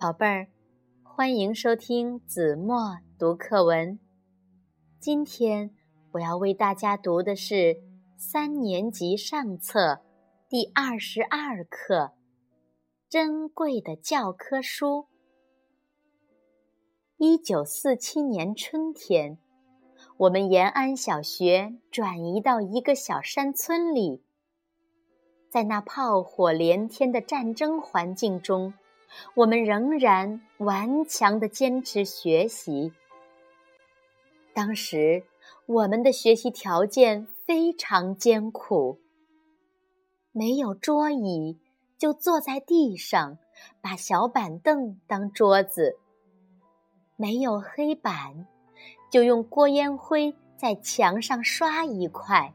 宝贝儿，欢迎收听子墨读课文。今天我要为大家读的是三年级上册第二十二课《珍贵的教科书》。一九四七年春天，我们延安小学转移到一个小山村里，在那炮火连天的战争环境中。我们仍然顽强地坚持学习。当时我们的学习条件非常艰苦，没有桌椅，就坐在地上，把小板凳当桌子；没有黑板，就用锅烟灰在墙上刷一块；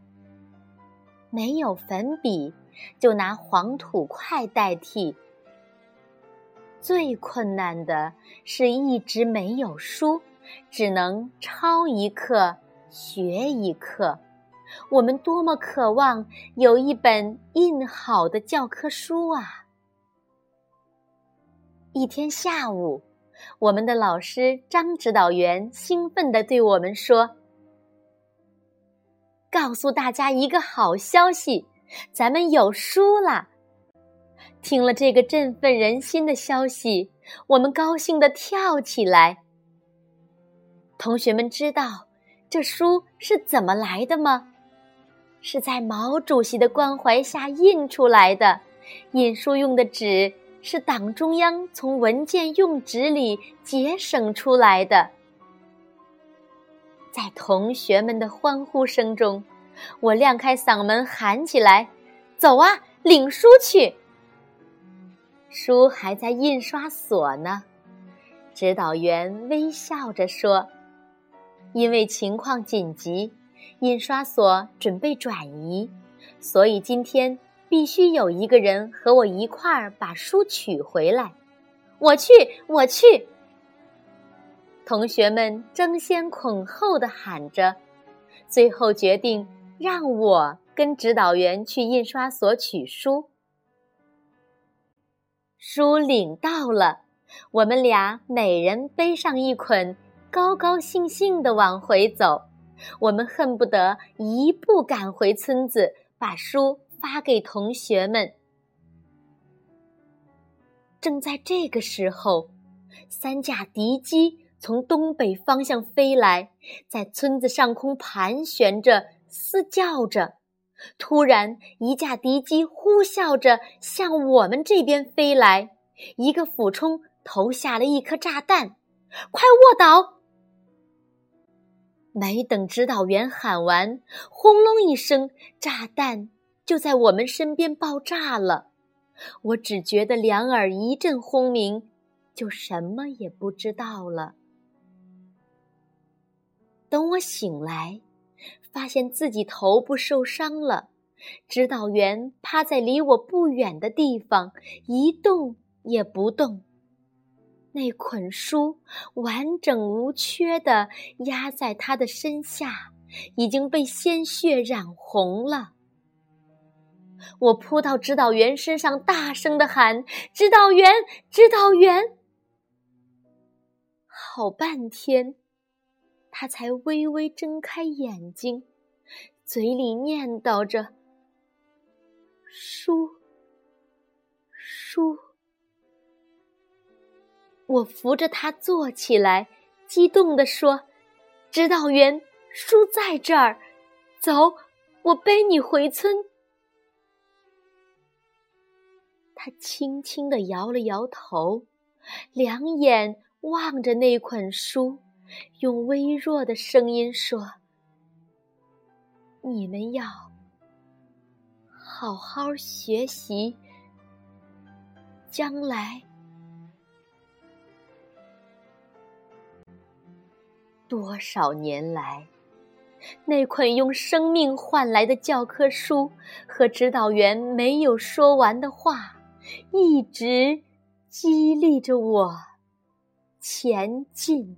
没有粉笔，就拿黄土块代替。最困难的是一直没有书，只能抄一课学一课。我们多么渴望有一本印好的教科书啊！一天下午，我们的老师张指导员兴奋地对我们说：“告诉大家一个好消息，咱们有书了。”听了这个振奋人心的消息，我们高兴地跳起来。同学们知道这书是怎么来的吗？是在毛主席的关怀下印出来的。印书用的纸是党中央从文件用纸里节省出来的。在同学们的欢呼声中，我亮开嗓门喊起来：“走啊，领书去！”书还在印刷所呢，指导员微笑着说：“因为情况紧急，印刷所准备转移，所以今天必须有一个人和我一块儿把书取回来。”我去，我去！同学们争先恐后的喊着，最后决定让我跟指导员去印刷所取书。书领到了，我们俩每人背上一捆，高高兴兴地往回走。我们恨不得一步赶回村子，把书发给同学们。正在这个时候，三架敌机从东北方向飞来，在村子上空盘旋着，嘶叫着。突然，一架敌机呼啸着向我们这边飞来，一个俯冲投下了一颗炸弹，快卧倒！没等指导员喊完，轰隆一声，炸弹就在我们身边爆炸了。我只觉得两耳一阵轰鸣，就什么也不知道了。等我醒来。发现自己头部受伤了，指导员趴在离我不远的地方，一动也不动。那捆书完整无缺地压在他的身下，已经被鲜血染红了。我扑到指导员身上，大声地喊：“指导员，指导员！”好半天。他才微微睁开眼睛，嘴里念叨着：“书，书。”我扶着他坐起来，激动地说：“指导员，书在这儿，走，我背你回村。”他轻轻地摇了摇头，两眼望着那捆书。用微弱的声音说：“你们要好好学习，将来多少年来，那捆用生命换来的教科书和指导员没有说完的话，一直激励着我前进。”